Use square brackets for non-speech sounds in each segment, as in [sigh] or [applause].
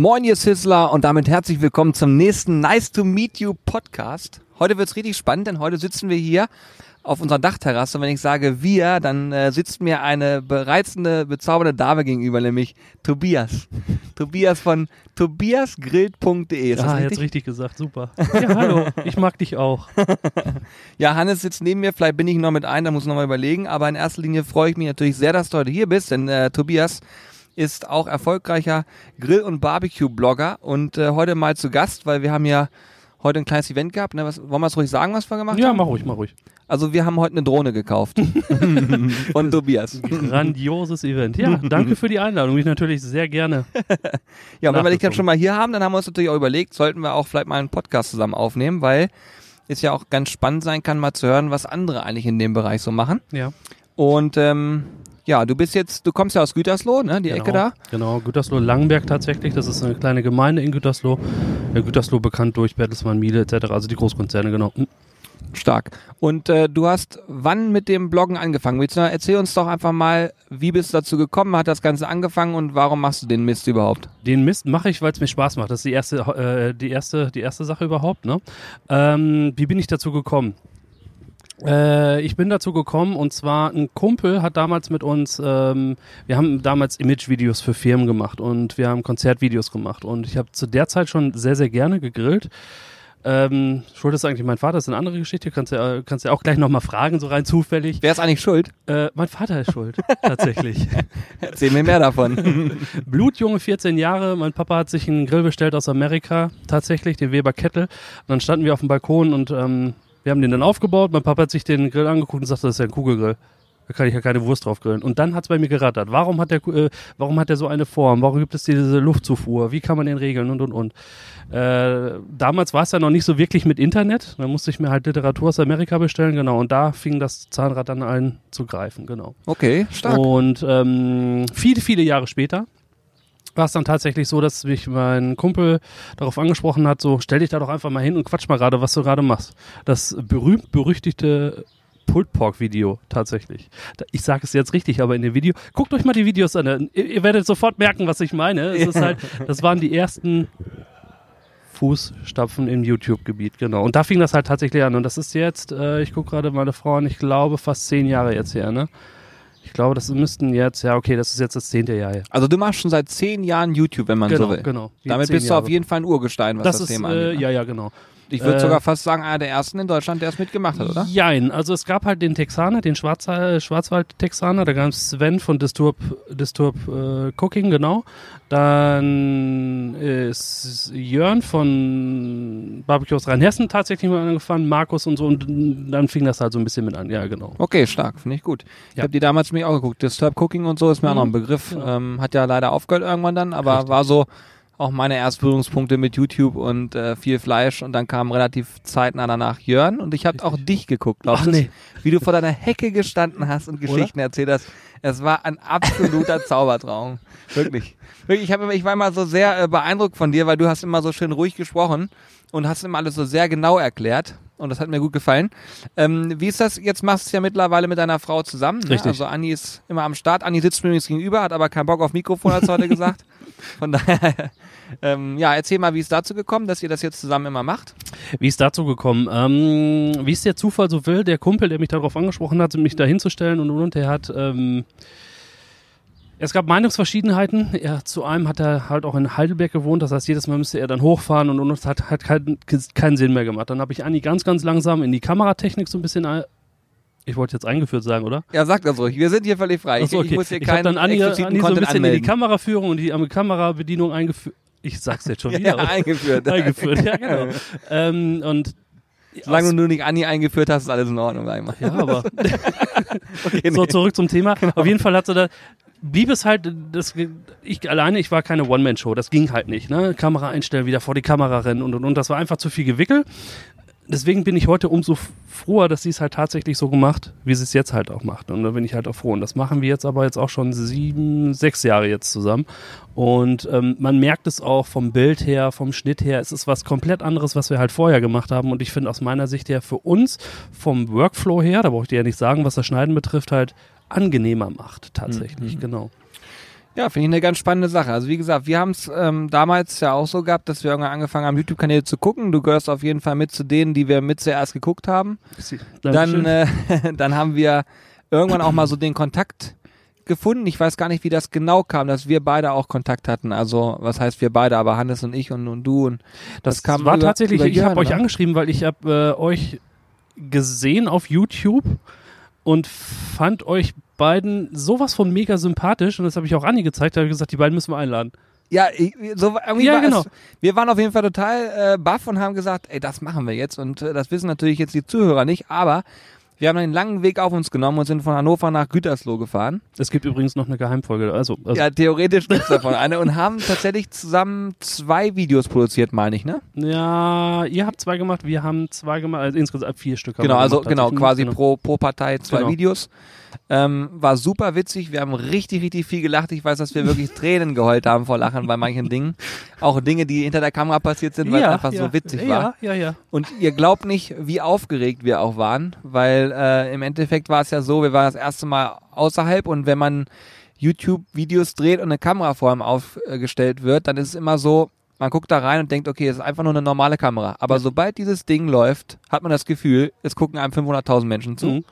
Moin, ihr Sizzler und damit herzlich willkommen zum nächsten Nice to Meet You Podcast. Heute wird's richtig spannend, denn heute sitzen wir hier auf unserer Dachterrasse. Und wenn ich sage wir, dann äh, sitzt mir eine bereizende, bezaubernde Dame gegenüber, nämlich Tobias. [laughs] Tobias von tobiasgrillt.de. Ist ja, richtig? jetzt richtig gesagt, super. [laughs] Ja, hallo, ich mag dich auch. [laughs] ja, Hannes sitzt neben mir, vielleicht bin ich noch mit ein, da muss ich noch mal überlegen. Aber in erster Linie freue ich mich natürlich sehr, dass du heute hier bist, denn äh, Tobias ist auch erfolgreicher Grill- und Barbecue-Blogger und äh, heute mal zu Gast, weil wir haben ja heute ein kleines Event gehabt. Ne? Was, wollen wir es ruhig sagen, was wir gemacht ja, haben? Ja, mach ruhig, mach ruhig. Also wir haben heute eine Drohne gekauft. [laughs] Von Tobias. Grandioses Event. Ja, danke für die Einladung. Ich natürlich sehr gerne. [laughs] ja, und wenn wir dich dann schon mal hier haben, dann haben wir uns natürlich auch überlegt, sollten wir auch vielleicht mal einen Podcast zusammen aufnehmen, weil es ja auch ganz spannend sein kann, mal zu hören, was andere eigentlich in dem Bereich so machen. Ja. Und ähm, ja, du bist jetzt, du kommst ja aus Gütersloh, ne, die genau, Ecke da? Genau, Gütersloh-Langenberg tatsächlich. Das ist eine kleine Gemeinde in Gütersloh. Ja, Gütersloh bekannt durch Bertelsmann, Miele etc., also die Großkonzerne, genau. Hm. Stark. Und äh, du hast wann mit dem Bloggen angefangen? Erzähl uns doch einfach mal, wie bist du dazu gekommen? Hat das Ganze angefangen und warum machst du den Mist überhaupt? Den Mist mache ich, weil es mir Spaß macht. Das ist die erste, äh, die erste, die erste Sache überhaupt. Ne? Ähm, wie bin ich dazu gekommen? Äh, ich bin dazu gekommen und zwar ein Kumpel hat damals mit uns, ähm, wir haben damals Image-Videos für Firmen gemacht und wir haben Konzertvideos gemacht und ich habe zu der Zeit schon sehr, sehr gerne gegrillt. Ähm, schuld ist eigentlich mein Vater, das ist eine andere Geschichte, kannst du ja, kannst ja auch gleich nochmal fragen, so rein zufällig. Wer ist eigentlich schuld? Äh, mein Vater ist schuld, [laughs] tatsächlich. Erzähl mir mehr davon. [laughs] Blutjunge, 14 Jahre, mein Papa hat sich einen Grill bestellt aus Amerika, tatsächlich, den Weber Kettle. Und dann standen wir auf dem Balkon und ähm, wir haben den dann aufgebaut. Mein Papa hat sich den Grill angeguckt und sagte, das ist ja ein Kugelgrill. Da kann ich ja keine Wurst drauf grillen. Und dann hat es bei mir gerattert. Warum hat der, äh, warum hat der so eine Form? Warum gibt es diese Luftzufuhr? Wie kann man den regeln? Und und und. Äh, damals war es ja noch nicht so wirklich mit Internet. Da musste ich mir halt Literatur aus Amerika bestellen, genau. Und da fing das Zahnrad dann an zu greifen, genau. Okay, stark. Und ähm, viele, viele Jahre später war es dann tatsächlich so, dass mich mein Kumpel darauf angesprochen hat, so stell dich da doch einfach mal hin und quatsch mal gerade, was du gerade machst. Das berühmt-berüchtigte Pulled Pork Video tatsächlich. Ich sage es jetzt richtig, aber in dem Video, guckt euch mal die Videos an. Ihr, ihr werdet sofort merken, was ich meine. Es ist halt, das waren die ersten Fußstapfen im YouTube-Gebiet, genau. Und da fing das halt tatsächlich an. Und das ist jetzt, äh, ich gucke gerade meine Frau an, ich glaube fast zehn Jahre jetzt her, ne? Ich glaube, das müssten jetzt, ja, okay, das ist jetzt das zehnte Jahr. Hier. Also du machst schon seit zehn Jahren YouTube, wenn man genau, so will. Genau, Damit bist du auf jeden Fall ein Urgestein, was das, das ist, Thema äh, angeht. Ne? Ja, ja, genau. Ich würde äh, sogar fast sagen, einer der ersten in Deutschland, der es mitgemacht hat, oder? Jein, also es gab halt den Texaner, den Schwarz Schwarzwald-Texaner, da gab es Sven von Disturb, Disturb äh, Cooking, genau. Dann ist Jörn von Barbecue aus Rheinhessen tatsächlich mal angefangen, Markus und so und dann fing das halt so ein bisschen mit an, ja genau. Okay, stark, finde ich gut. Ich ja. habe die damals mir auch geguckt, Disturb Cooking und so ist mir mhm. auch noch ein Begriff. Ja. Ähm, hat ja leider aufgehört irgendwann dann, aber Richtig. war so auch meine Erstberührungspunkte mit YouTube und äh, viel Fleisch und dann kam relativ zeitnah danach Jörn und ich habe auch dich geguckt, glaubst du? Nee. Wie du vor deiner Hecke gestanden hast und Geschichten Oder? erzählt hast. Es war ein absoluter [laughs] Zaubertraum. Wirklich. Wirklich, ich, hab, ich war immer so sehr äh, beeindruckt von dir, weil du hast immer so schön ruhig gesprochen und hast immer alles so sehr genau erklärt und das hat mir gut gefallen. Ähm, wie ist das? Jetzt machst du es ja mittlerweile mit deiner Frau zusammen. Ne? Richtig. Also Anni ist immer am Start. Anni sitzt mir übrigens gegenüber, hat aber keinen Bock auf Mikrofon, hat sie heute gesagt. [laughs] Von daher, ähm, ja, erzähl mal, wie es dazu gekommen, dass ihr das jetzt zusammen immer macht. Wie ist dazu gekommen? Ähm, wie es der Zufall so will, der Kumpel, der mich darauf angesprochen hat, mich da hinzustellen und und und, der hat ähm, es gab Meinungsverschiedenheiten. Er, zu einem hat er halt auch in Heidelberg gewohnt, das heißt, jedes Mal müsste er dann hochfahren und, und es hat, hat keinen, keinen Sinn mehr gemacht. Dann habe ich Anni ganz, ganz langsam in die Kameratechnik so ein bisschen ich wollte jetzt eingeführt sagen, oder? Ja, sag das ruhig. Wir sind hier völlig frei. Achso, okay. Ich, ich muss hier keinen dann Anni, Anni so ein bisschen anmelden. in die Kameraführung und die Kamerabedienung eingeführt. Ich sag's jetzt schon [laughs] wieder. ja, eingeführt. [laughs] eingeführt, ja, genau. [laughs] ähm, und Solange du nur nicht Anni eingeführt hast, ist alles in Ordnung. Einmal. Ja, aber. okay, so, zurück zum Thema. Genau. Auf jeden Fall hat sie da blieb es halt, das, ich alleine, ich war keine One-Man-Show, das ging halt nicht. Ne? Kamera einstellen, wieder vor die Kamera rennen und und und. Das war einfach zu viel Gewickel. Deswegen bin ich heute umso froher, dass sie es halt tatsächlich so gemacht, wie sie es jetzt halt auch macht. Und da bin ich halt auch froh. Und das machen wir jetzt aber jetzt auch schon sieben, sechs Jahre jetzt zusammen. Und ähm, man merkt es auch vom Bild her, vom Schnitt her. Es ist was komplett anderes, was wir halt vorher gemacht haben. Und ich finde aus meiner Sicht her für uns vom Workflow her, da brauche ich dir ja nicht sagen, was das Schneiden betrifft, halt angenehmer macht, tatsächlich, mhm. genau. Ja, finde ich eine ganz spannende Sache. Also wie gesagt, wir haben es ähm, damals ja auch so gehabt, dass wir irgendwann angefangen haben, YouTube-Kanäle zu gucken. Du gehörst auf jeden Fall mit zu denen, die wir mit zuerst geguckt haben. Dann, äh, [laughs] dann haben wir irgendwann auch mal so den Kontakt gefunden. Ich weiß gar nicht, wie das genau kam, dass wir beide auch Kontakt hatten. Also was heißt wir beide, aber Hannes und ich und, und du und das, das kam war über, tatsächlich. Über ich habe euch angeschrieben, weil ich habe äh, euch gesehen auf YouTube und fand euch beiden sowas von mega sympathisch und das habe ich auch Anni gezeigt, da habe ich gesagt, die beiden müssen wir einladen. Ja, ich, so irgendwie ja, genau. Es, wir waren auf jeden Fall total äh, baff und haben gesagt, ey, das machen wir jetzt und äh, das wissen natürlich jetzt die Zuhörer nicht, aber wir haben einen langen Weg auf uns genommen und sind von Hannover nach Gütersloh gefahren. Es gibt übrigens noch eine Geheimfolge. Also, also ja, theoretisch gibt es davon eine und haben tatsächlich zusammen zwei Videos produziert, meine ich, ne? Ja, ihr habt zwei gemacht, wir haben zwei gemacht, also insgesamt vier Stück. Genau, also genau, quasi genau. pro, pro Partei zwei genau. Videos. Ähm, war super witzig. Wir haben richtig, richtig viel gelacht. Ich weiß, dass wir wirklich Tränen geheult haben vor Lachen bei manchen Dingen. Auch Dinge, die hinter der Kamera passiert sind, weil ja, es einfach ja. so witzig war. Ja, ja, ja. Und ihr glaubt nicht, wie aufgeregt wir auch waren, weil äh, im Endeffekt war es ja so, wir waren das erste Mal außerhalb und wenn man YouTube-Videos dreht und eine Kamera vor ihm aufgestellt wird, dann ist es immer so, man guckt da rein und denkt, okay, es ist einfach nur eine normale Kamera. Aber sobald dieses Ding läuft, hat man das Gefühl, es gucken einem 500.000 Menschen zu. Mhm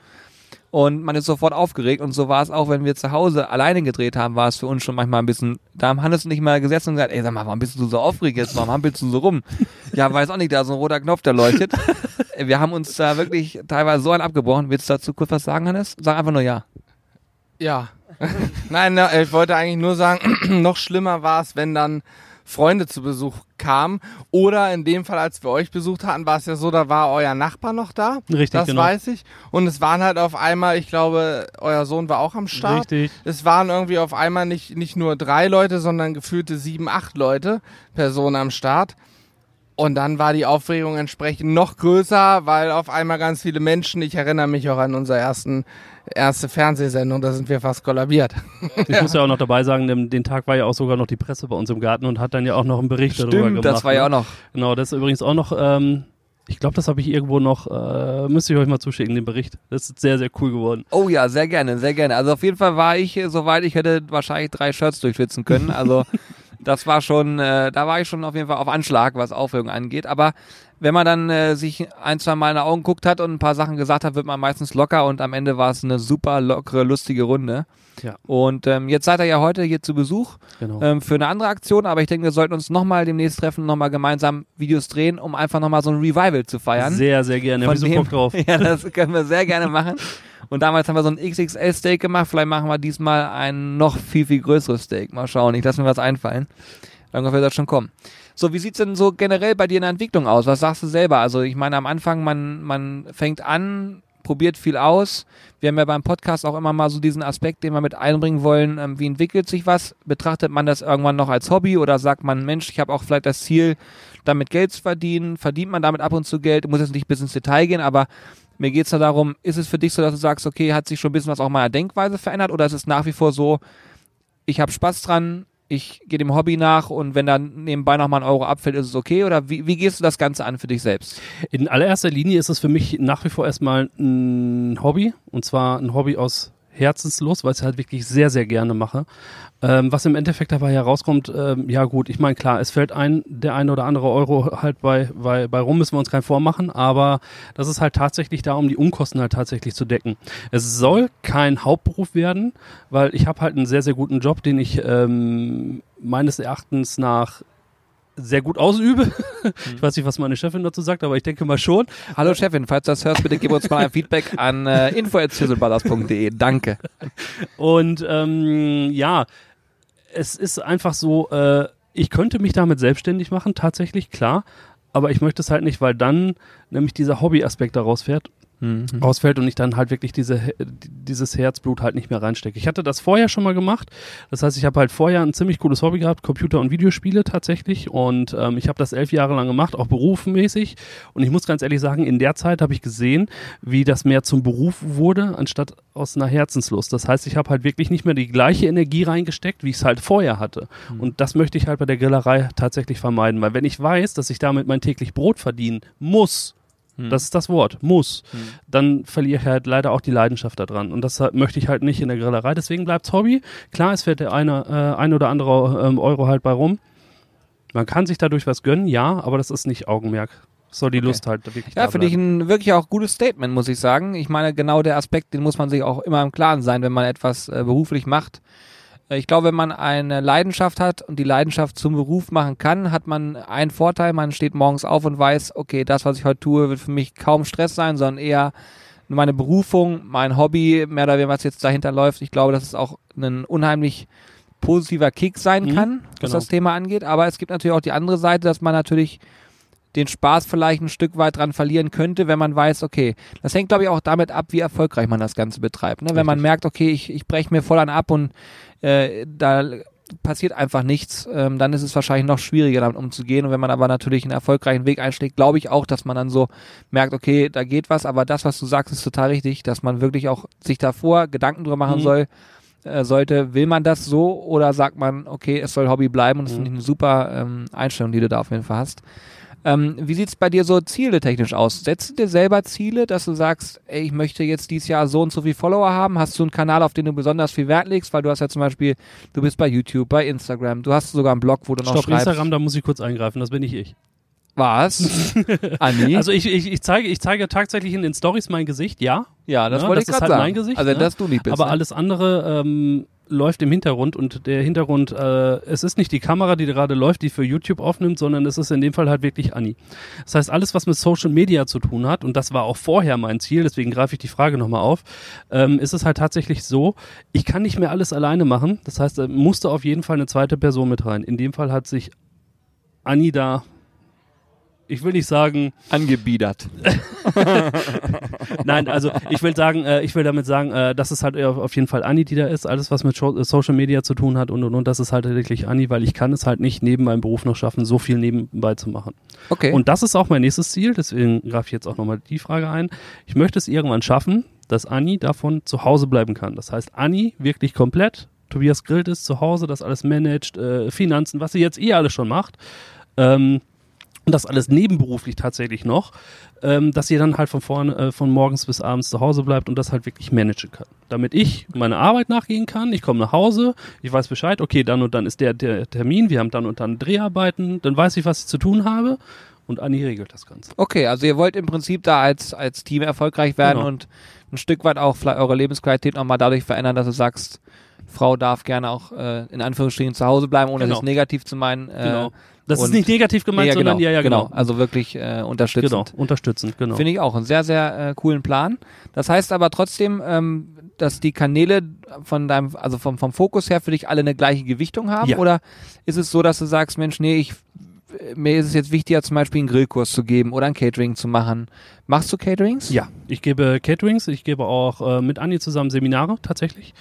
und man ist sofort aufgeregt und so war es auch, wenn wir zu Hause alleine gedreht haben, war es für uns schon manchmal ein bisschen, da haben Hannes nicht mal gesessen und gesagt, ey, sag mal, warum bist du so aufgeregt jetzt, warum hampelst du so rum? ja, weiß auch nicht, da ist ein roter Knopf, der leuchtet. [laughs] wir haben uns da wirklich teilweise so ein abgebrochen. Willst du dazu kurz was sagen, Hannes? Sag einfach nur ja. Ja. [laughs] Nein, ich wollte eigentlich nur sagen, [clears throat] noch schlimmer war es, wenn dann Freunde zu Besuch kamen. Oder in dem Fall, als wir euch besucht hatten, war es ja so, da war euer Nachbar noch da. Richtig, das genau. weiß ich. Und es waren halt auf einmal, ich glaube, euer Sohn war auch am Start. Richtig. Es waren irgendwie auf einmal nicht, nicht nur drei Leute, sondern gefühlte sieben, acht Leute, Personen am Start. Und dann war die Aufregung entsprechend noch größer, weil auf einmal ganz viele Menschen, ich erinnere mich auch an unseren ersten erste Fernsehsendung, da sind wir fast kollabiert. Ich ja. [laughs] muss ja auch noch dabei sagen, den, Tag war ja auch sogar noch die Presse bei uns im Garten und hat dann ja auch noch einen Bericht Stimmt, darüber gemacht. das war ja ne? auch noch. Genau, das ist übrigens auch noch, ähm, ich glaube, das habe ich irgendwo noch, äh, müsste ich euch mal zuschicken, den Bericht. Das ist sehr, sehr cool geworden. Oh ja, sehr gerne, sehr gerne. Also auf jeden Fall war ich, soweit ich hätte wahrscheinlich drei Shirts durchschwitzen können. Also [laughs] das war schon, äh, da war ich schon auf jeden Fall auf Anschlag, was Aufregung angeht. Aber wenn man dann äh, sich ein, zwei Mal in die Augen guckt hat und ein paar Sachen gesagt hat, wird man meistens locker und am Ende war es eine super lockere, lustige Runde. Ja. Und ähm, jetzt seid ihr ja heute hier zu Besuch genau. ähm, für eine andere Aktion, aber ich denke, wir sollten uns nochmal demnächst treffen, nochmal gemeinsam Videos drehen, um einfach nochmal so ein Revival zu feiern. Sehr, sehr gerne. Von dem, Bock drauf. [laughs] ja, das können wir sehr gerne machen. [laughs] Und damals haben wir so ein XXL-Steak gemacht. Vielleicht machen wir diesmal ein noch viel, viel größeres Steak. Mal schauen. Ich lasse mir was einfallen. Irgendwann wird das schon kommen. So, wie sieht's denn so generell bei dir in der Entwicklung aus? Was sagst du selber? Also, ich meine, am Anfang, man, man fängt an, probiert viel aus. Wir haben ja beim Podcast auch immer mal so diesen Aspekt, den wir mit einbringen wollen. Ähm, wie entwickelt sich was? Betrachtet man das irgendwann noch als Hobby oder sagt man, Mensch, ich habe auch vielleicht das Ziel, damit Geld zu verdienen? Verdient man damit ab und zu Geld? Muss jetzt nicht bis ins Detail gehen, aber mir geht's da darum, ist es für dich so, dass du sagst, okay, hat sich schon ein bisschen was auch meiner Denkweise verändert oder ist es nach wie vor so, ich habe Spaß dran, ich gehe dem Hobby nach und wenn dann nebenbei noch mal ein Euro abfällt, ist es okay? Oder wie, wie gehst du das Ganze an für dich selbst? In allererster Linie ist es für mich nach wie vor erstmal ein Hobby und zwar ein Hobby aus Herzenslust, weil ich es halt wirklich sehr, sehr gerne mache. Ähm, was im Endeffekt dabei herauskommt, ähm, ja gut, ich meine, klar, es fällt ein, der eine oder andere Euro halt bei, bei, bei rum, müssen wir uns kein vormachen, aber das ist halt tatsächlich da, um die Unkosten halt tatsächlich zu decken. Es soll kein Hauptberuf werden, weil ich habe halt einen sehr, sehr guten Job, den ich ähm, meines Erachtens nach sehr gut ausübe. Ich weiß nicht, was meine Chefin dazu sagt, aber ich denke mal schon. Hallo Chefin, falls du das hörst, bitte gib uns mal ein Feedback an äh, info.zizzleballers.de. Danke. Und ähm, ja, es ist einfach so, äh, ich könnte mich damit selbstständig machen, tatsächlich, klar. Aber ich möchte es halt nicht, weil dann nämlich dieser Hobbyaspekt daraus fährt mhm. ausfällt und ich dann halt wirklich diese, dieses Herzblut halt nicht mehr reinstecke. Ich hatte das vorher schon mal gemacht. Das heißt, ich habe halt vorher ein ziemlich cooles Hobby gehabt, Computer- und Videospiele tatsächlich. Und ähm, ich habe das elf Jahre lang gemacht, auch berufsmäßig. Und ich muss ganz ehrlich sagen, in der Zeit habe ich gesehen, wie das mehr zum Beruf wurde, anstatt aus einer Herzenslust. Das heißt, ich habe halt wirklich nicht mehr die gleiche Energie reingesteckt, wie ich es halt vorher hatte. Mhm. Und das möchte ich halt bei der Grillerei tatsächlich vermeiden. Weil wenn ich weiß, dass ich damit mein täglich Brot verdienen muss, Hm. Das ist das Wort. Muss. Hm. Dann verliere ich halt leider auch die Leidenschaft daran. Und das möchte ich halt nicht in der Grillerei. Deswegen bleibt's Hobby. Klar, es fährt der eine, äh, ein oder andere ähm, Euro halt bei rum. Man kann sich dadurch was gönnen, ja, aber das ist nicht Augenmerk. Soll die okay. Lust halt wirklich Ja, finde ich ein wirklich auch gutes Statement, muss ich sagen. Ich meine, genau der Aspekt, den muss man sich auch immer im Klaren sein, wenn man etwas äh, beruflich macht. Äh, ich glaube, wenn man eine Leidenschaft hat und die Leidenschaft zum Beruf machen kann, hat man einen Vorteil. Man steht morgens auf und weiß, okay, das, was ich heute tue, wird für mich kaum Stress sein, sondern eher meine Berufung, mein Hobby, mehr oder weniger, was jetzt dahinter läuft. Ich glaube, das ist auch ein unheimlich positiver Kick sein mhm, kann, was genau. das Thema angeht. Aber es gibt natürlich auch die andere Seite, dass man natürlich den Spaß vielleicht ein Stück weit dran verlieren könnte, wenn man weiß, okay, das hängt glaube ich auch damit ab, wie erfolgreich man das Ganze betreibt. Ne? Wenn man merkt, okay, ich, ich breche mir voll an ab und äh, da passiert einfach nichts, ähm, dann ist es wahrscheinlich noch schwieriger damit umzugehen. Und wenn man aber natürlich einen erfolgreichen Weg einschlägt, glaube ich auch, dass man dann so merkt, okay, da geht was, aber das, was du sagst, ist total richtig, dass man wirklich auch sich davor Gedanken drüber machen mhm. soll, äh, sollte, will man das so oder sagt man, okay, es soll Hobby bleiben und das mhm. finde ich eine super ähm, Einstellung, die du da auf jeden Fall hast. Ähm, wie sieht es bei dir so Ziele technisch aus? Setzt du dir selber Ziele, dass du sagst, ey, ich möchte jetzt dieses Jahr so und so viel Follower haben? Hast du einen Kanal, auf den du besonders viel Wert legst? Weil du hast ja zum Beispiel, du bist bei YouTube, bei Instagram, du hast sogar einen Blog, wo du noch Stopp, schreibst. Instagram, da muss ich kurz eingreifen, das bin nicht ich. Was? [laughs] Anni? Also ich, ich, ich, zeige, ich zeige tatsächlich in den Stories mein Gesicht, ja. Ja, das ja, wollte das ich gerade halt sagen. Mein Gesicht, also, ne? dass du nicht bist. Aber ne? alles andere ähm, läuft im Hintergrund und der Hintergrund, äh, es ist nicht die Kamera, die gerade läuft, die für YouTube aufnimmt, sondern es ist in dem Fall halt wirklich Anni. Das heißt, alles, was mit Social Media zu tun hat, und das war auch vorher mein Ziel, deswegen greife ich die Frage nochmal auf, ähm, ist es halt tatsächlich so, ich kann nicht mehr alles alleine machen. Das heißt, da musste auf jeden Fall eine zweite Person mit rein. In dem Fall hat sich Anni da ich will nicht sagen angebiedert. [laughs] Nein, also ich will sagen, äh, ich will damit sagen, äh, dass es halt auf jeden Fall Anni, die da ist, alles was mit Show, Social Media zu tun hat und und und, das ist halt wirklich Anni, weil ich kann es halt nicht neben meinem Beruf noch schaffen, so viel nebenbei zu machen. Okay. Und das ist auch mein nächstes Ziel, deswegen greife ich jetzt auch nochmal die Frage ein. Ich möchte es irgendwann schaffen, dass Anni davon zu Hause bleiben kann. Das heißt, Anni wirklich komplett Tobias grillt ist zu Hause, das alles managt, äh, Finanzen, was sie jetzt eh alles schon macht. Ähm, und das alles nebenberuflich tatsächlich noch, ähm, dass ihr dann halt von vorne, äh, von morgens bis abends zu Hause bleibt und das halt wirklich managen kann. Damit ich meine Arbeit nachgehen kann, ich komme nach Hause, ich weiß Bescheid, okay, dann und dann ist der, der Termin, wir haben dann und dann Dreharbeiten, dann weiß ich, was ich zu tun habe und Anni regelt das Ganze. Okay, also ihr wollt im Prinzip da als, als Team erfolgreich werden genau. und ein Stück weit auch vielleicht eure Lebensqualität nochmal dadurch verändern, dass du sagst, Frau darf gerne auch äh, in Anführungsstrichen zu Hause bleiben, ohne genau. es negativ zu meinen. Äh, genau. Das ist nicht negativ gemeint, ja, sondern genau, ja, ja, genau. genau. Also wirklich äh, unterstützend. Genau, unterstützend, genau. Finde ich auch einen sehr, sehr äh, coolen Plan. Das heißt aber trotzdem, ähm, dass die Kanäle von deinem, also vom, vom Fokus her für dich alle eine gleiche Gewichtung haben? Ja. Oder ist es so, dass du sagst, Mensch, nee, ich mir ist es jetzt wichtiger, zum Beispiel einen Grillkurs zu geben oder ein Catering zu machen. Machst du Caterings? Ja, ich gebe Caterings. Ich gebe auch äh, mit Anni zusammen Seminare tatsächlich.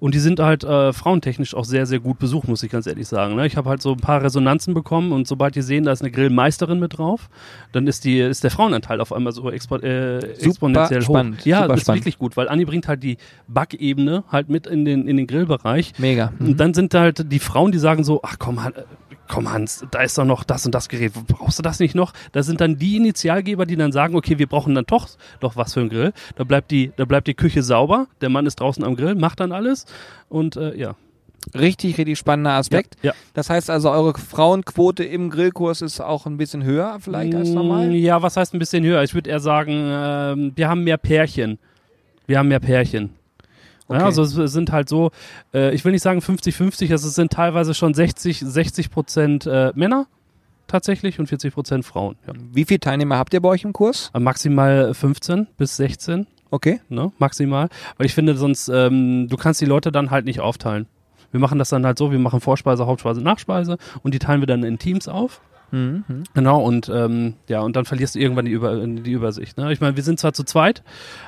Und die sind halt äh, frauentechnisch auch sehr, sehr gut besucht, muss ich ganz ehrlich sagen. Ne? Ich habe halt so ein paar Resonanzen bekommen und sobald die sehen, da ist eine Grillmeisterin mit drauf, dann ist, die, ist der Frauenanteil auf einmal so expo äh, exponentiell spannend, hoch. Ja, super das ist spannend. wirklich gut, weil Anni bringt halt die Backebene halt mit in den, in den Grillbereich. Mega. Mhm. Und dann sind halt die Frauen, die sagen so, ach komm, komm Hans, da ist doch noch das und das Gerät, brauchst du das nicht noch? Das sind dann die Initialgeber, die dann sagen, okay, wir brauchen dann doch, doch was für einen Grill. Da bleibt die, da bleibt die Küche sauber, der Mann ist draußen am Grill, macht dann alles und äh, ja. Richtig, richtig spannender Aspekt. Ja, ja. Das heißt also, eure Frauenquote im Grillkurs ist auch ein bisschen höher vielleicht als normal? Mm, ja, was heißt ein bisschen höher? Ich würde eher sagen, äh, wir haben mehr Pärchen. Wir haben mehr Pärchen. Okay. Ja, also es sind halt so, äh, ich will nicht sagen 50-50, also es sind teilweise schon 60, 60 Prozent äh, Männer tatsächlich und 40 Prozent Frauen. Ja. Wie viele Teilnehmer habt ihr bei euch im Kurs? Äh, maximal 15 bis 16. Okay. Ne, maximal. Weil ich finde, sonst, ähm, du kannst die Leute dann halt nicht aufteilen. Wir machen das dann halt so, wir machen Vorspeise, Hauptspeise, Nachspeise und die teilen wir dann in Teams auf. Mhm. Genau, und ähm, ja, und dann verlierst du irgendwann die, Über die Übersicht. Ne? Ich meine, wir sind zwar zu zweit,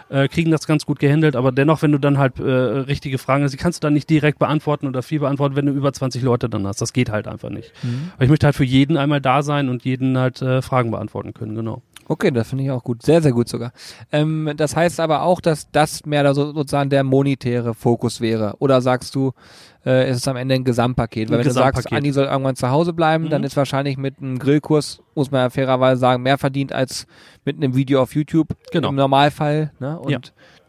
äh, kriegen das ganz gut gehandelt, aber dennoch, wenn du dann halt äh, richtige Fragen hast, die kannst du dann nicht direkt beantworten oder viel beantworten, wenn du über 20 Leute dann hast. Das geht halt einfach nicht. Mhm. Aber ich möchte halt für jeden einmal da sein und jeden halt äh, Fragen beantworten können, genau. Okay, das finde ich auch gut. Sehr, sehr gut sogar. Ähm, das heißt aber auch, dass das mehr da so, sozusagen der monetäre Fokus wäre. Oder sagst du, äh, ist es am Ende ein Gesamtpaket. Weil Ein wenn du sagst, Gesamtpaket. Andi soll irgendwann zu Hause bleiben, dann Mhm. ist wahrscheinlich mit einem Grillkurs, muss man ja fairerweise sagen, mehr verdient als mit einem Video auf YouTube Genau. im Normalfall. Ne? Und Ja.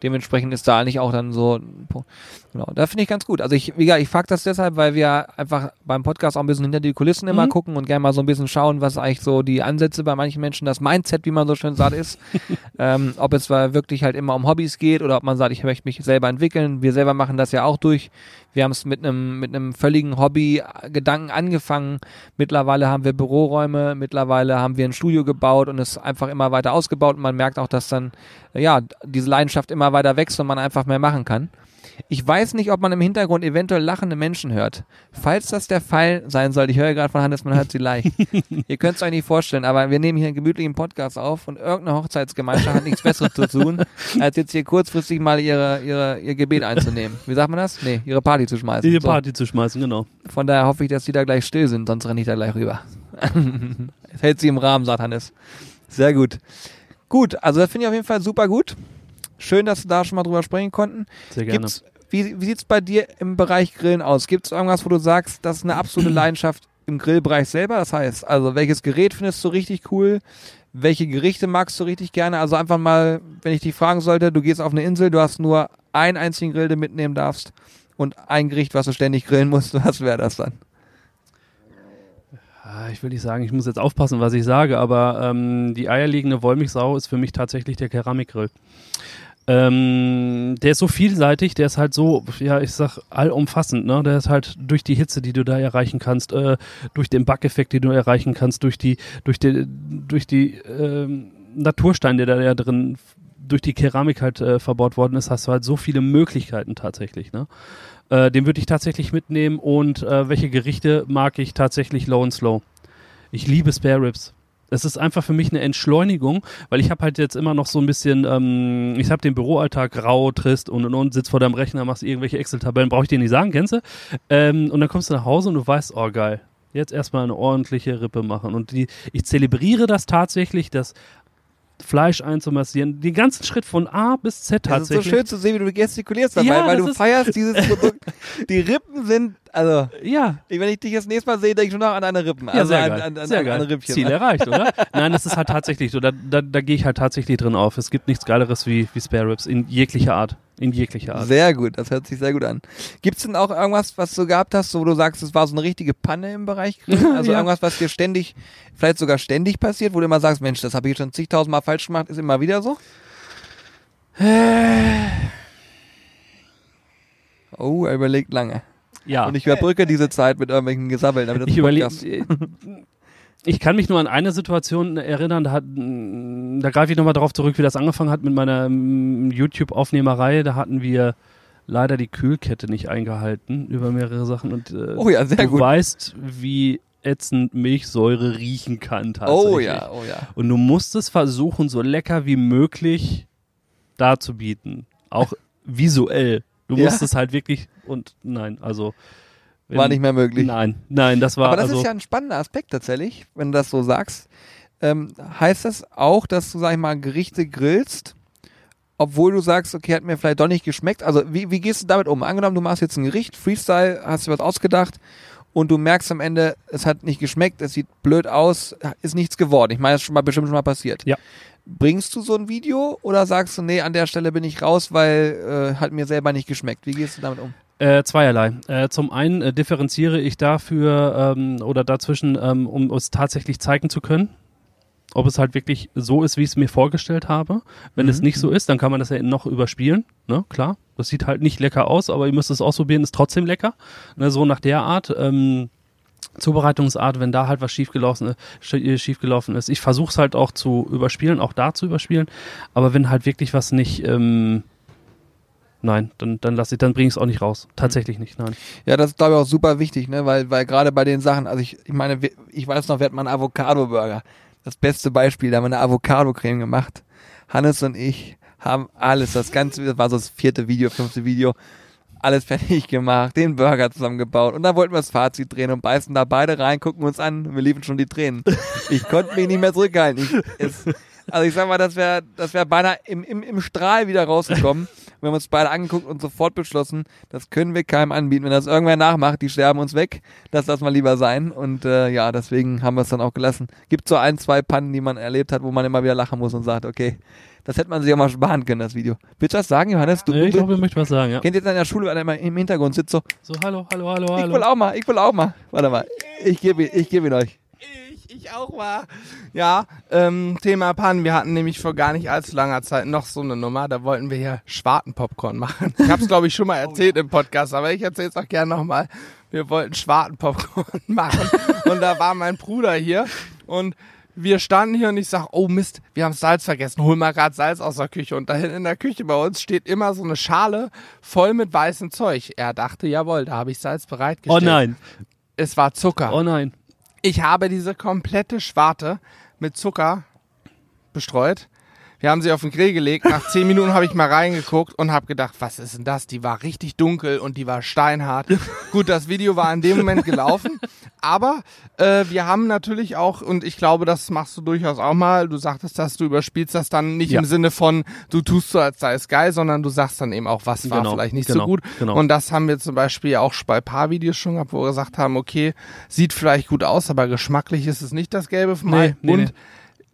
dementsprechend ist da eigentlich auch dann so, ein Punkt. genau, da finde ich ganz gut. Also ich, wie gesagt, ich frage das deshalb, weil wir einfach beim Podcast auch ein bisschen hinter die Kulissen immer Mhm. gucken und gerne mal so ein bisschen schauen, was eigentlich so die Ansätze bei manchen Menschen, das Mindset, wie man so schön sagt, ist. [laughs] ähm, ob es wirklich halt immer um Hobbys geht oder ob man sagt, ich möchte mich selber entwickeln. Wir selber machen das ja auch durch. Wir haben es mit einem mit einem völligen Hobby-Gedanken angefangen. Mittlerweile haben wir Büroräume, mittlerweile haben wir ein Studio gebaut und es einfach immer weiter ausgebaut und man merkt auch, dass dann ja diese Leidenschaft immer weiter wächst und man einfach mehr machen kann. Ich weiß nicht, ob man im Hintergrund eventuell lachende Menschen hört. Falls das der Fall sein sollte, ich höre gerade von Hannes, man hört sie leicht. [laughs] Ihr könnt es euch nicht vorstellen, aber wir nehmen hier einen gemütlichen Podcast auf und irgendeine Hochzeitsgemeinschaft hat nichts Besseres zu tun, [laughs] als jetzt hier kurzfristig mal ihre, ihre, ihr Gebet einzunehmen. Wie sagt man das? Nee, ihre Party zu schmeißen. Die So. Party zu schmeißen, genau. Von daher hoffe ich, dass die da gleich still sind, sonst renne ich da gleich rüber. [laughs] Es hält sie im Rahmen, sagt Hannes. Sehr gut. Gut, also das finde ich auf jeden Fall super gut. Schön, dass wir da schon mal drüber sprechen konnten. Sehr gerne. Gibt's, wie wie sieht es bei dir im Bereich Grillen aus? Gibt es irgendwas, wo du sagst, das ist eine absolute [clears throat] Leidenschaft im Grillbereich selber? Das heißt, also welches Gerät findest du richtig cool? Welche Gerichte magst du richtig gerne? Also einfach mal, wenn ich dich fragen sollte, du gehst auf eine Insel, du hast nur einen einzigen Grill, den du mitnehmen darfst und ein Gericht, was du ständig grillen musst, [laughs] was wäre das dann? Ah, Ich will nicht sagen, ich muss jetzt aufpassen, was ich sage, aber ähm, die eierlegende Wollmilchsau ist für mich tatsächlich der Keramikgrill. Ähm, der ist so vielseitig, der ist halt so, ja, ich sag, allumfassend, ne? Der ist halt durch die Hitze, die du da erreichen kannst, äh, durch den Backeffekt, den du erreichen kannst, durch die, durch die, durch die ähm, Naturstein, der da ja drin durch die Keramik halt äh, verbaut worden ist, hast du halt so viele Möglichkeiten tatsächlich, ne? Äh, den würde ich tatsächlich mitnehmen und äh, welche Gerichte mag ich tatsächlich low and slow. Ich liebe Spare Ribs. Es ist einfach für mich eine Entschleunigung, weil ich habe halt jetzt immer noch so ein bisschen, ähm, ich habe den Büroalltag grau, trist und und und, sitz vor deinem Rechner, machst irgendwelche Excel-Tabellen, brauche ich dir nicht sagen, kennst du? Ähm, und dann kommst du nach Hause und du weißt, oh geil, jetzt erstmal eine ordentliche Rippe machen. Und die, ich zelebriere das tatsächlich, das Fleisch einzumassieren, den ganzen Schritt von A bis Z Es ist so tatsächlich. schön zu sehen, wie du gestikulierst dabei, Ja, weil das du feierst dieses [laughs] Produkt. Die Rippen sind, also, Ja, wenn ich dich das nächste Mal sehe, denke ich schon noch an deine Rippen. Ja, Also sehr an, geil. an, an, sehr geil. Rippchen. Ziel erreicht, oder? [laughs] Nein, das ist halt tatsächlich so. Da, da, da gehe ich halt tatsächlich drin auf. Es gibt nichts Geileres wie, wie Spare Ribs in jeglicher Art. In jeglicher Art. Sehr gut, das hört sich sehr gut an. Gibt es denn auch irgendwas, was du gehabt hast, wo du sagst, es war so eine richtige Panne im Bereich Grillen? [laughs] Also Ja. irgendwas, was dir ständig, vielleicht sogar ständig passiert, wo du immer sagst, Mensch, das habe ich schon zigtausendmal falsch gemacht, ist immer wieder so? [sighs] Oh, er überlegt lange. Ja. Und ich überbrücke diese Zeit mit irgendwelchen Gesabbeln. Damit das Ich überlege. [laughs] Ich kann mich nur an eine Situation erinnern, da, hat, da greife ich nochmal darauf zurück, wie das angefangen hat mit meiner mm, YouTube-Aufnehmerei. Da hatten wir leider die Kühlkette nicht eingehalten über mehrere Sachen. Und äh, Oh ja, sehr du gut. weißt, wie ätzend Milchsäure riechen kann tatsächlich. Oh ja, oh ja. Und du musst es versuchen, so lecker wie möglich darzubieten. Auch visuell. Du Ja. musst es halt wirklich und nein, also War nicht mehr möglich. Nein, nein, das war Aber das also ist ja ein spannender Aspekt tatsächlich, wenn du das so sagst. Ähm, heißt das auch, dass du, sag ich mal, Gerichte grillst, obwohl du sagst, okay, hat mir vielleicht doch nicht geschmeckt? Also wie, wie gehst du damit um? Angenommen, du machst jetzt ein Gericht, Freestyle, hast dir was ausgedacht und du merkst am Ende, es hat nicht geschmeckt, es sieht blöd aus, ist nichts geworden. Ich meine, das ist schon mal bestimmt schon mal passiert. Ja. Bringst du so ein Video oder sagst du, nee, an der Stelle bin ich raus, weil äh, hat mir selber nicht geschmeckt? Wie gehst du damit um? Äh, zweierlei. Äh, zum einen äh, differenziere ich dafür ähm, oder dazwischen, ähm, um es tatsächlich zeigen zu können, ob es halt wirklich so ist, wie ich es mir vorgestellt habe. Wenn es Mhm. nicht so ist, dann kann man das ja noch überspielen, ne? Klar. Das sieht halt nicht lecker aus, aber ihr müsst es ausprobieren, ist trotzdem lecker. Ne? So nach der Art. Ähm, Zubereitungsart, wenn da halt was schiefgelaufen ist, schi- schiefgelaufen ist. Ich versuche es halt auch zu überspielen, auch da zu überspielen. Aber wenn halt wirklich was nicht, ähm, nein, dann, dann lasse ich, dann bringe ich es auch nicht raus. Tatsächlich nicht, nein. Ja, das ist glaube ich auch super wichtig, ne, weil weil gerade bei den Sachen, also ich, ich meine, wir- ich weiß noch, wir hatten mal einen Avocado Burger. Das beste Beispiel, da haben wir eine Avocado Creme gemacht. Hannes und ich haben alles, das ganze, das war so das vierte Video, fünfte Video, alles fertig gemacht, den Burger zusammengebaut und dann wollten wir das Fazit drehen und beißen da beide rein, gucken uns an, mir liefen schon die Tränen. Ich konnte mich nicht mehr zurückhalten. Ich, es, also ich sag mal, das wäre das wär beinahe im, im, im Strahl wieder rausgekommen, wir haben uns beide angeguckt und sofort beschlossen, das können wir keinem anbieten. Wenn das irgendwer nachmacht, die sterben uns weg. Lass das mal lieber sein. Und äh, ja, deswegen haben wir es dann auch gelassen. Gibt so ein, zwei Pannen, die man erlebt hat, wo man immer wieder lachen muss und sagt, okay, das hätte man sich auch mal sparen können, das Video. Willst du was sagen, Johannes? Du, ich glaube, ich möchte was sagen, ja. Kennt ihr jetzt in der Schule, wenn er im Hintergrund sitzt so, So, hallo, hallo, hallo, hallo. ich will auch mal, ich will auch mal. Warte mal, ich gebe ich geb ihn euch. Ich, auch war. Ja, ähm, Thema Pannen. Wir hatten nämlich vor gar nicht allzu langer Zeit noch so eine Nummer. Da wollten wir hier Schwartenpopcorn machen. Ich habe es, glaube ich, schon mal erzählt im Podcast, aber ich erzähle es auch gerne nochmal. Wir wollten Schwartenpopcorn [laughs] machen. Und da war mein Bruder hier. Und wir standen hier und ich sag, oh Mist, wir haben Salz vergessen, hol mal grad Salz aus der Küche. Und da hinten in der Küche bei uns steht immer so eine Schale voll mit weißem Zeug. Er dachte, jawohl, da habe ich Salz Oh bereitgestellt. nein, Es war Zucker. oh nein. Ich habe diese komplette Schwarte mit Zucker bestreut. Wir haben sie auf den Grill gelegt. Nach zehn Minuten habe ich mal reingeguckt und habe gedacht, was ist denn das? Die war richtig dunkel und die war steinhart. Gut, das Video war in dem Moment gelaufen. Aber äh, wir haben natürlich auch, und ich glaube, das machst du durchaus auch mal, du sagtest, dass du überspielst das dann nicht Ja. im Sinne von, du tust so, als sei es geil, sondern du sagst dann eben auch, was war Genau, vielleicht nicht genau, so gut. genau. Und das haben wir zum Beispiel auch bei Paar-Videos schon gehabt, wo wir gesagt haben, okay, sieht vielleicht gut aus, aber geschmacklich ist es nicht das Gelbe vom Nee, Ei. nee, Und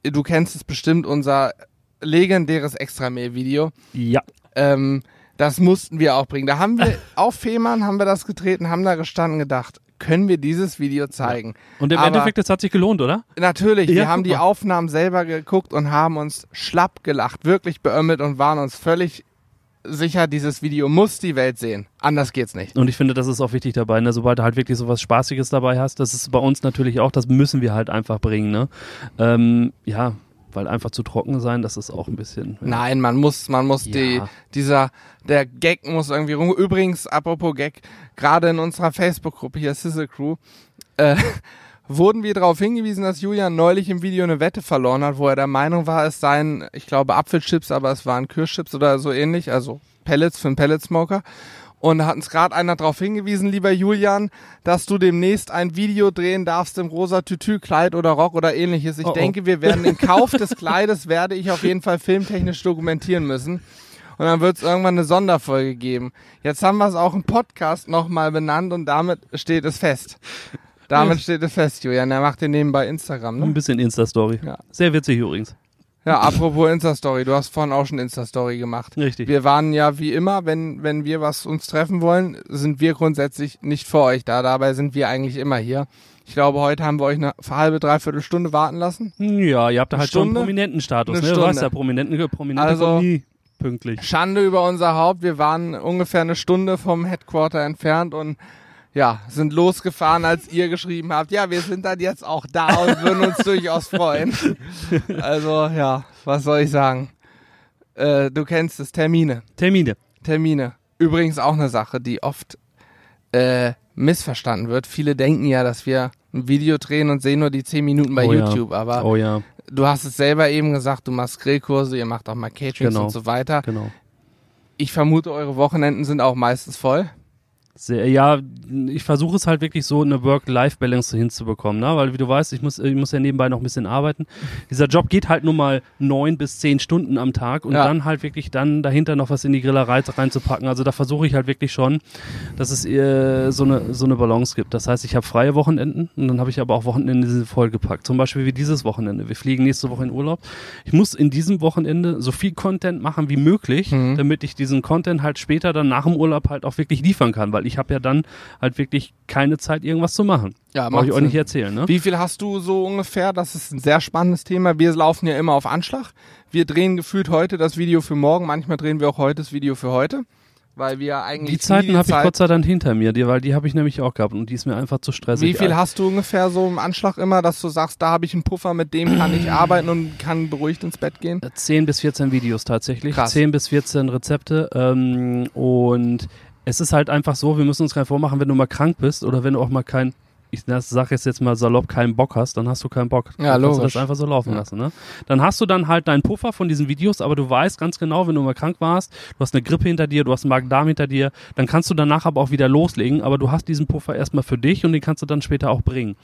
du kennst es bestimmt, unser legendäres Extramehl-Video. Ja. Ähm, das mussten wir auch bringen. Da haben wir [laughs] auf Fehmarn haben wir das getreten, haben da gestanden gedacht, können wir dieses Video zeigen? Und im Aber- Endeffekt, das hat sich gelohnt, oder? Natürlich, Ja, wir haben die. Aufnahmen selber geguckt und haben uns schlapp gelacht, wirklich beömmelt und waren uns völlig sicher, dieses Video muss die Welt sehen. Anders geht's nicht. Und ich finde, das ist auch wichtig dabei, ne? sobald du halt wirklich so was Spaßiges dabei hast, das ist bei uns natürlich auch, das müssen wir halt einfach bringen, ne? Ähm, ja, weil einfach zu trocken sein, das ist auch ein bisschen. Ja. Nein, man muss, man muss Ja. die, dieser, der Gag muss irgendwie rum. Übrigens, apropos Gag, gerade in unserer Facebook-Gruppe hier, Sizzle Crew, äh, [laughs] wurden wir darauf hingewiesen, dass Julian neulich im Video eine Wette verloren hat, wo er der Meinung war, es seien, ich glaube, Apfelchips, aber es waren Kirschchips oder so ähnlich, also Pellets für einen Pelletsmoker. Und hat uns gerade einer darauf hingewiesen, lieber Julian, dass du demnächst ein Video drehen darfst im rosa Tütü-Kleid oder Rock oder ähnliches. Ich Oh, oh. denke, wir werden den Kauf des Kleides werde ich auf jeden Fall filmtechnisch dokumentieren müssen. Und dann wird es irgendwann eine Sonderfolge geben. Jetzt haben wir es auch im Podcast nochmal benannt und damit steht es fest. Damit steht es fest, Julian. Er macht den nebenbei Instagram, Ein ne? bisschen Insta-Story. Ja. Sehr witzig übrigens. Ja, apropos Insta-Story. Du hast vorhin auch schon Insta-Story gemacht. Richtig. Wir waren ja wie immer, wenn, wenn wir was uns treffen wollen, sind wir grundsätzlich nicht vor euch da. Dabei sind wir eigentlich immer hier. Ich glaube, heute haben wir euch eine halbe, dreiviertel Stunde warten lassen. Ja, ihr habt da halt schon einen Stunde? Prominentenstatus, Eine ne? Du weißt Stunde. ja, Prominenten, Prominente Also- pünktlich. Schande über unser Haupt. Wir waren ungefähr eine Stunde vom Headquarter entfernt und ja, sind losgefahren, als ihr geschrieben habt, ja, wir sind dann jetzt auch da und würden uns durchaus freuen. [laughs] Also ja, was soll ich sagen? Äh, du kennst es, Termine. Termine. Termine. Übrigens auch eine Sache, die oft äh, missverstanden wird. Viele denken ja, dass wir ein Video drehen und sehen nur die 10 Minuten bei Oh ja. YouTube. Aber Oh ja, du hast es selber eben gesagt, du machst Grillkurse, ihr macht auch mal Caterings Genau. und so weiter. genau. Ich vermute, eure Wochenenden sind auch meistens voll. Sehr, ja, ich versuche es halt wirklich so eine Work-Life-Balance hinzubekommen, ne? weil wie du weißt, ich muss, ich muss ja nebenbei noch ein bisschen arbeiten. Dieser Job geht halt nur mal neun bis zehn Stunden am Tag und Ja. dann halt wirklich dann dahinter noch was in die Grillerei reinzupacken. Also da versuche ich halt wirklich schon, dass es äh, so, eine, so eine Balance gibt. Das heißt, ich habe freie Wochenenden und dann habe ich aber auch Wochenende vollgepackt. Zum Beispiel wie dieses Wochenende. Wir fliegen nächste Woche in Urlaub. Ich muss in diesem Wochenende so viel Content machen wie möglich, Mhm. damit ich diesen Content halt später dann nach dem Urlaub halt auch wirklich liefern kann, weil ich habe ja dann halt wirklich keine Zeit, irgendwas zu machen. Ja, Brauche ich euch nicht erzählen, ne? Wie viel hast du so ungefähr? Das ist ein sehr spannendes Thema. Wir laufen ja immer auf Anschlag. Wir drehen gefühlt heute das Video für morgen. Manchmal drehen wir auch heute das Video für heute. Weil wir eigentlich. Die Zeiten habe ich Zeit- Gott sei Dank hinter mir, die, weil die habe ich nämlich auch gehabt und die ist mir einfach zu stressig. Wie viel hast du ungefähr so im Anschlag immer, dass du sagst, da habe ich einen Puffer, mit dem kann ich arbeiten und kann beruhigt ins Bett gehen? 10 bis 14 Videos tatsächlich. Krass. 10 bis 14 Rezepte. Ähm, und es ist halt einfach so, wir müssen uns keinen vormachen, wenn du mal krank bist oder wenn du auch mal kein, ich sag jetzt jetzt mal salopp, keinen Bock hast, dann hast du keinen Bock. Ja, dann kannst du logisch. das einfach so laufen Ja. lassen. Ne? Dann hast du dann halt deinen Puffer von diesen Videos, aber du weißt ganz genau, wenn du mal krank warst, du hast eine Grippe hinter dir, du hast einen Magen-Darm hinter dir, dann kannst du danach aber auch wieder loslegen, aber du hast diesen Puffer erstmal für dich und den kannst du dann später auch bringen.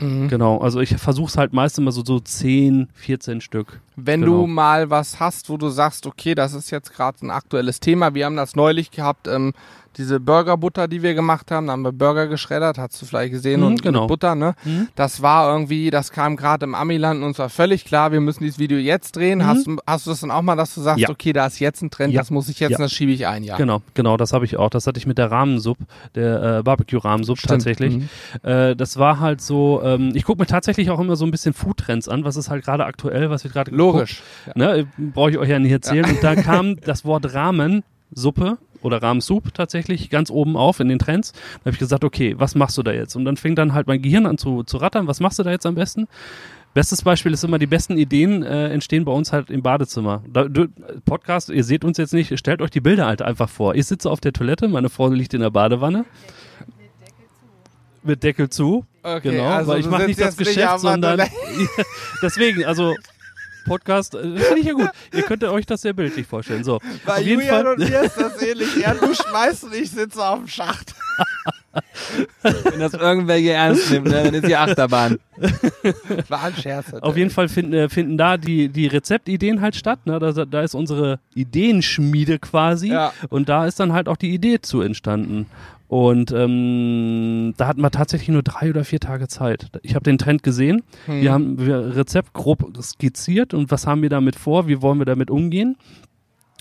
Mhm. Genau, also ich versuche es halt meist immer so, so 10, 14 Stück. Wenn genau. du mal was hast, wo du sagst, okay, das ist jetzt gerade ein aktuelles Thema, wir haben das neulich gehabt, ähm, diese Burgerbutter, die wir gemacht haben, da haben wir Burger geschreddert, hast du vielleicht gesehen, Mhm, und genau. Butter, ne? Mhm. Das war irgendwie, das kam gerade im Amiland und uns war völlig klar, wir müssen dieses Video jetzt drehen. Mhm. Hast, du- hast du das dann auch mal, dass du sagst, Ja. okay, da ist jetzt ein Trend, Ja. das muss ich jetzt, Ja. das schiebe ich ein, ja. Genau, genau, das habe ich auch. Das hatte ich mit der Rahmensupp, der äh, Barbecue-Rahmensupp tatsächlich. Mhm. Äh, das war halt so, ähm, ich gucke mir tatsächlich auch immer so ein bisschen Foodtrends an, was ist halt gerade aktuell, was wird gerade Logisch. Ne, brauche ich euch ja nicht erzählen. Und da kam [laughs] das Wort Rahmensuppe oder Rahmensoup tatsächlich ganz oben auf in den Trends. Da habe ich gesagt, okay, was machst du da jetzt? Und dann fing dann halt mein Gehirn an zu, zu rattern, was machst du da jetzt am besten? Bestes Beispiel ist immer, die besten Ideen äh, entstehen bei uns halt im Badezimmer. Da, du, Podcast, ihr seht uns jetzt nicht, stellt euch die Bilder halt einfach vor. Ich sitze auf der Toilette, meine Frau liegt in der Badewanne. Mit Deckel zu. Okay, genau, also weil ich mache nicht das nicht Geschäft, am sondern [laughs] deswegen, also Podcast, äh, finde ich ja gut. Ihr könnt euch das sehr bildlich vorstellen. So, Bei auf jeden Julian Fall. und mir ist das ähnlich. Er du schmeißt und ich sitze auf dem Schacht. [laughs] Wenn das irgendwelche ernst nimmt, ne, dann ist die Achterbahn. War ein Scherz. Auf jeden Fall finden, äh, finden da die, die Rezeptideen halt statt. Ne? Da, da ist unsere Ideenschmiede quasi. Ja. Und da ist dann halt auch die Idee zu entstanden. Und ähm, da hatten wir tatsächlich nur drei oder vier Tage Zeit. Ich habe den Trend gesehen. Hm. Wir haben wir Rezept grob skizziert und was haben wir damit vor, wie wollen wir damit umgehen.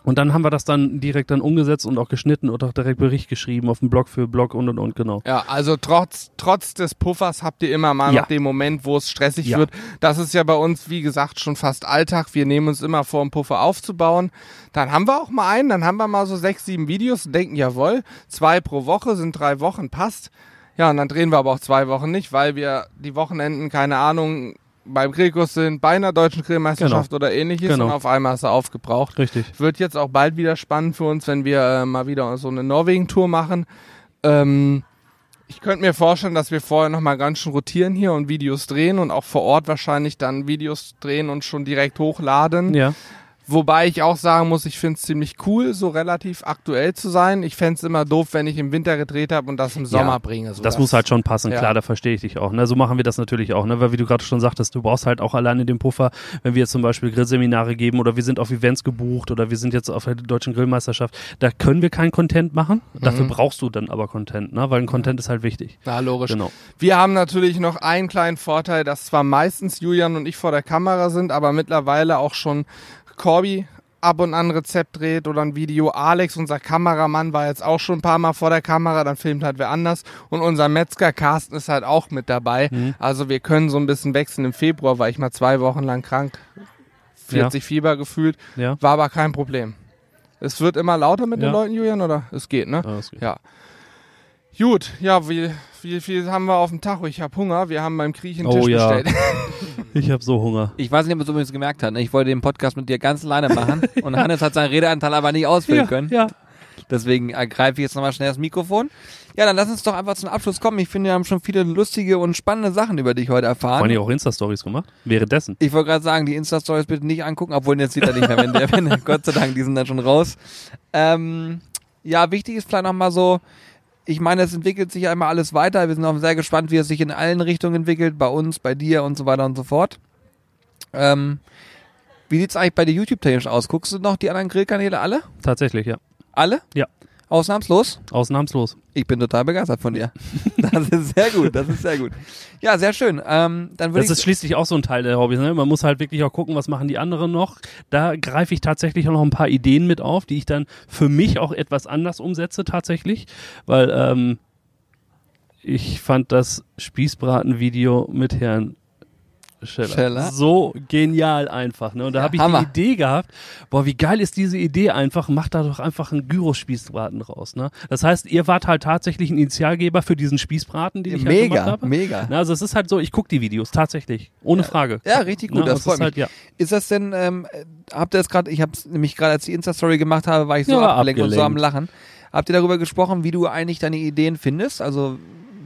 Und dann haben wir das dann direkt dann umgesetzt und auch geschnitten und auch direkt Bericht geschrieben auf dem Blog für Blog und und und, genau. Ja, also trotz, trotz des Puffers habt ihr immer mal Ja. noch den Moment, wo es stressig Ja. wird. Das ist ja bei uns, wie gesagt, schon fast Alltag. Wir nehmen uns immer vor, einen Puffer aufzubauen. Dann haben wir auch mal einen, dann haben wir mal so sechs, sieben Videos und denken, jawohl, zwei pro Woche sind drei Wochen, passt. Ja, und dann drehen wir aber auch zwei Wochen nicht, weil wir die Wochenenden, keine Ahnung, beim Grillkurs sind, bei einer deutschen Grillmeisterschaft oder ähnliches Genau. und auf einmal ist er aufgebraucht. Richtig. Wird jetzt auch bald wieder spannend für uns, wenn wir äh, mal wieder so eine Norwegen-Tour machen. Ähm, ich könnte mir vorstellen, dass wir vorher nochmal ganz schön rotieren hier und Videos drehen und auch vor Ort wahrscheinlich dann Videos drehen und schon direkt hochladen. Ja. Wobei ich auch sagen muss, ich finde es ziemlich cool, so relativ aktuell zu sein. Ich fände es immer doof, wenn ich im Winter gedreht habe und das im Sommer Ja, bringe. So Das muss halt schon passen, Ja. klar, da verstehe ich dich auch. Ne? So machen wir das natürlich auch, ne? weil wie du gerade schon sagtest, du brauchst halt auch alleine den Puffer, wenn wir jetzt zum Beispiel Grillseminare geben oder wir sind auf Events gebucht oder wir sind jetzt auf der deutschen Grillmeisterschaft, da können wir kein Content machen. Dafür brauchst du dann aber Content, ne? weil ein Content ist halt wichtig. Na, logisch. Genau. Wir haben natürlich noch einen kleinen Vorteil, dass zwar meistens Julian und ich vor der Kamera sind, aber mittlerweile auch schon Corby ab und an Rezept dreht oder ein Video. Alex, unser Kameramann, war jetzt auch schon ein paar Mal vor der Kamera, dann filmt halt wer anders. Und unser Metzger Carsten ist halt auch mit dabei. Mhm. Also wir können so ein bisschen wechseln. Im Februar war ich mal zwei Wochen lang krank, 40 Fieber gefühlt, Ja. war aber kein Problem. Es wird immer lauter mit Ja. den Leuten, Julian, oder? Es geht, ne? Ja, das geht. Ja. Gut, ja, wie, wie viel haben wir auf dem Tacho? Ich habe Hunger. Wir haben beim Griechen Oh Tisch ja. bestellt. [laughs] Ich habe so Hunger. Ich weiß nicht, ob es übrigens gemerkt hat. ne? Ich wollte den Podcast mit dir ganz alleine machen [laughs] und Hannes hat seinen Redeanteil aber nicht ausfüllen können. ja. Deswegen ergreife ich jetzt nochmal schnell das Mikrofon. Ja, dann lass uns doch einfach zum Abschluss kommen. Ich finde, wir haben schon viele lustige und spannende Sachen über dich heute Vor allem erfahren. auch Insta-Stories gemacht. Währenddessen. Ich wollte gerade sagen, die Insta-Stories bitte nicht angucken, obwohl jetzt sieht er nicht mehr, wenn der, [laughs] wenn, Gott sei Dank, die sind dann schon raus. Ähm, ja, wichtig ist vielleicht nochmal so, ich meine, es entwickelt sich ja immer alles weiter. Wir sind auch sehr gespannt, wie es sich in allen Richtungen entwickelt, bei uns, bei dir und so weiter und so fort. Ähm, wie sieht's eigentlich bei dir YouTube-technisch aus? Guckst du noch die anderen Grillkanäle alle? Tatsächlich, ja. Alle? Ja. Ausnahmslos? Ausnahmslos. Ich bin total begeistert von dir. [laughs] Das ist sehr gut, das ist sehr gut. Ja, sehr schön. Ähm, dann Das ist schließlich auch so ein Teil der Hobbys. Ne? Man muss halt wirklich auch gucken, was machen die anderen noch. Da greife ich tatsächlich auch noch ein paar Ideen mit auf, die ich dann für mich auch etwas anders umsetze tatsächlich. Weil ähm, ich fand das Spießbraten-Video mit Herrn Scheller, Scheller. so genial einfach. Ne? Und da Ja, habe ich Hammer. die Idee gehabt, boah, wie geil ist diese Idee einfach, macht da doch einfach einen Gyros-Spießbraten raus. Ne? Das heißt, ihr wart halt tatsächlich ein Initialgeber für diesen Spießbraten, den ich halt gemacht mega, habe. mega. Na, also es ist halt so, ich gucke die Videos tatsächlich, ohne Frage. Ja, richtig gut, Na, das freut ist mich. Halt, ja. Ist das denn, ähm, äh, habt ihr das gerade, ich habe es nämlich gerade, als die Insta-Story gemacht habe, war ich so Ja, abgelenkt, und so am abgelenkt. Lachen. Habt ihr darüber gesprochen, wie du eigentlich deine Ideen findest? Also,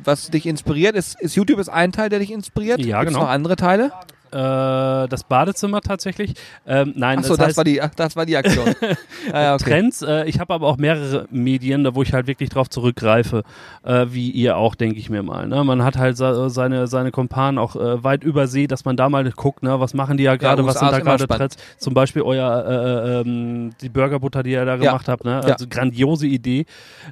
was dich inspiriert? Ist, ist YouTube ist ein Teil, der dich inspiriert? Ja, Gibt's genau. noch andere Teile? Äh, das Badezimmer tatsächlich. Ähm, nein, Achso, das, das, war die, das war die Aktion. [laughs] ah, ja, okay. Trends. Äh, ich habe aber auch mehrere Medien, da wo ich halt wirklich drauf zurückgreife, äh, wie ihr auch, denke ich mir mal. Ne? Man hat halt seine seine Kumpanen auch äh, weit übersee, dass man da mal guckt, ne? was machen die ja gerade, was USA sind da gerade. Trends. Zum Beispiel euer äh, ähm, die Burgerbutter, die ihr da gemacht habt, ne? Ja. Also grandiose Idee.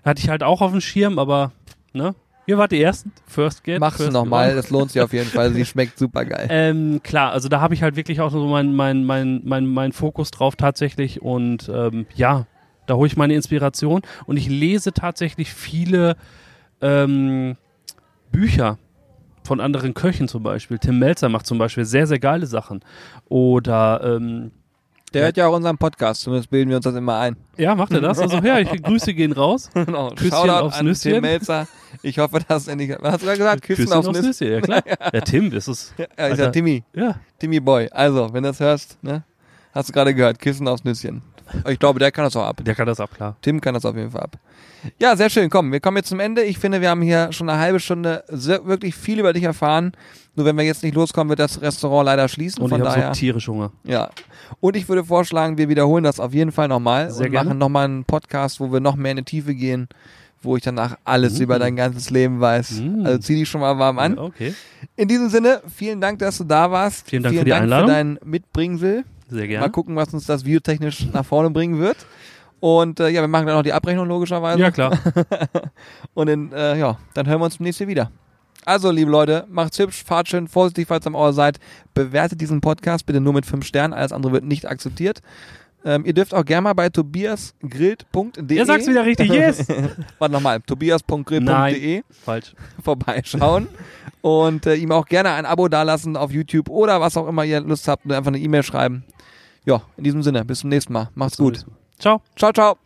Hatte ich halt auch auf dem Schirm, aber ne? Ihr wart die ersten. First Get. Mach's first nochmal, das lohnt sich auf jeden Fall. Sie schmeckt super geil. Ähm, klar, also da habe ich halt wirklich auch so meinen mein, mein, mein, mein Fokus drauf tatsächlich und ähm, ja, da hole ich meine Inspiration und ich lese tatsächlich viele ähm, Bücher von anderen Köchen zum Beispiel. Tim Melzer macht zum Beispiel sehr, sehr geile Sachen. Oder ähm, Der hört ja auch unseren Podcast, zumindest bilden wir uns das immer ein. ja, macht er das? Also ja, ich, Grüße gehen raus. [laughs] Genau. Küsschen Shoutout aufs an Nüsschen. Tim Melzer. Ich hoffe, dass er nicht. Was hast du gerade gesagt? Küssen, aufs Nüsschen. Nüsschen, ja klar. [laughs] Ja, Tim, das ist. Ja, ist ja Alter. Timmy. Ja, Timmy Boy. Also, wenn du das hörst, ne? Hast du gerade gehört, Küssen aufs Nüsschen. Ich glaube, der kann das auch ab. der kann das ab, klar. Tim kann das auf jeden Fall ab. Ja, sehr schön. Komm, wir kommen jetzt zum Ende. Ich finde, wir haben hier schon eine halbe Stunde sehr, wirklich viel über dich erfahren. Nur wenn wir jetzt nicht loskommen, wird das Restaurant leider schließen. Und Von ich habe so tierisch Hunger. ja. Und ich würde vorschlagen, wir wiederholen das auf jeden Fall nochmal Sehr und gerne. machen nochmal einen Podcast, wo wir noch mehr in die Tiefe gehen, wo ich danach alles Mm. über dein ganzes Leben weiß. Mm. Also zieh dich schon mal warm an. Okay, In diesem Sinne, vielen Dank, dass du da warst. Vielen Dank für die Einladung. für dein Mitbringsel. Sehr gerne. Mal gucken, was uns das videotechnisch nach vorne bringen wird. Und äh, ja, wir machen dann noch die Abrechnung logischerweise. Ja, klar. [laughs] Und in, äh, ja, dann hören wir uns demnächst hier wieder. Also, liebe Leute, macht's hübsch, fahrt schön vorsichtig, falls ihr am Auer seid. Bewertet diesen Podcast bitte nur mit 5 Sternen, alles andere wird nicht akzeptiert. Ähm, ihr dürft auch gerne mal bei tobiasgrillt.de Er sagt's wieder richtig, yes! [laughs] Warte nochmal, tobias.grill.de Falsch. vorbeischauen und äh, ihm auch gerne ein Abo dalassen auf YouTube oder was auch immer ihr Lust habt, nur einfach eine E-Mail schreiben. Ja, in diesem Sinne, bis zum nächsten Mal. Macht's gut. Ciao. Ciao, ciao.